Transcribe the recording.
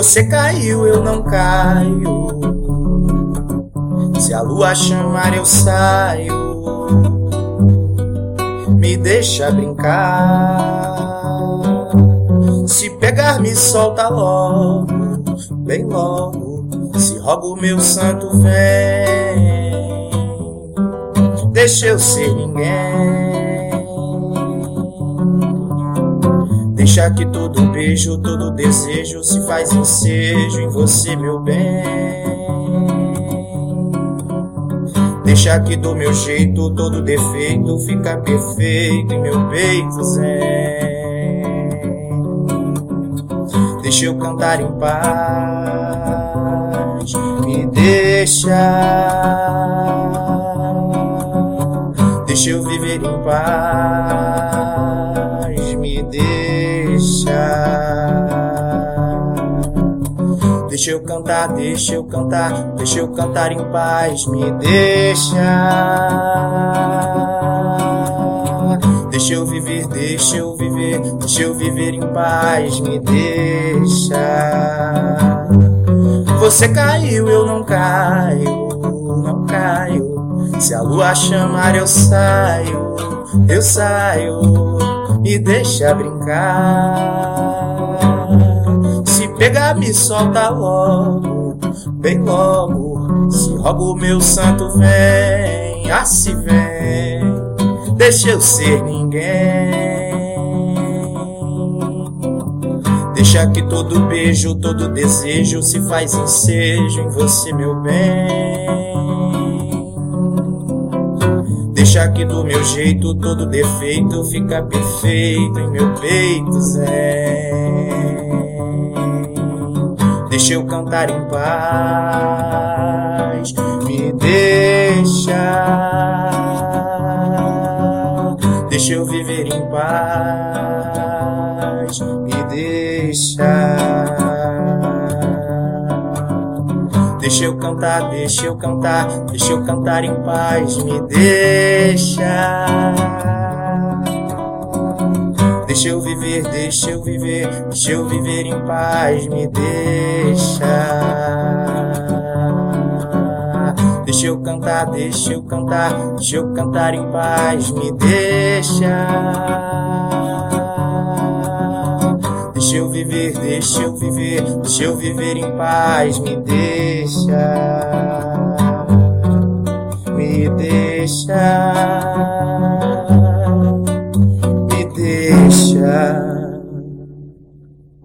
Você caiu, eu não caio. Se a lua chamar, eu saio. Me deixa brincar. Se pegar, me solta logo, bem logo. Se roga o meu santo, vem. Deixa eu ser ninguém. Deixa que todo beijo, todo desejo se faz ensejo em você, meu bem. Deixa que do meu jeito, todo defeito fica perfeito em meu peito zen. Deixa eu cantar em paz, me deixa. Deixa eu viver em paz, me deixa. Deixa eu cantar, deixa eu cantar, deixa eu cantar em paz, me deixa. Deixa eu viver, deixa eu viver, deixa eu viver em paz, me deixa. Você caiu, eu não caio, não caio. Se a lua chamar, eu saio, eu saio, me deixa brincar. Se pegar, me solta logo, bem logo. Se roga o meu santo, vem, ah, se vem, deixa eu ser ninguém. Deixa que todo beijo, todo desejo se faz ensejo em você, meu bem. Deixa que do meu jeito todo defeito fica perfeito em meu peito, Zé. Deixa eu cantar em paz, me deixa. Deixa eu viver em paz, me deixa. Deixa eu cantar, deixa eu cantar, deixa eu cantar em paz, me deixa. Deixa eu viver, deixa eu viver, deixa eu viver em paz, me deixa. Deixa eu cantar, deixa eu cantar, deixa eu cantar em paz, me deixa. Deixa eu viver, deixa eu viver, deixa eu viver em paz, me deixa.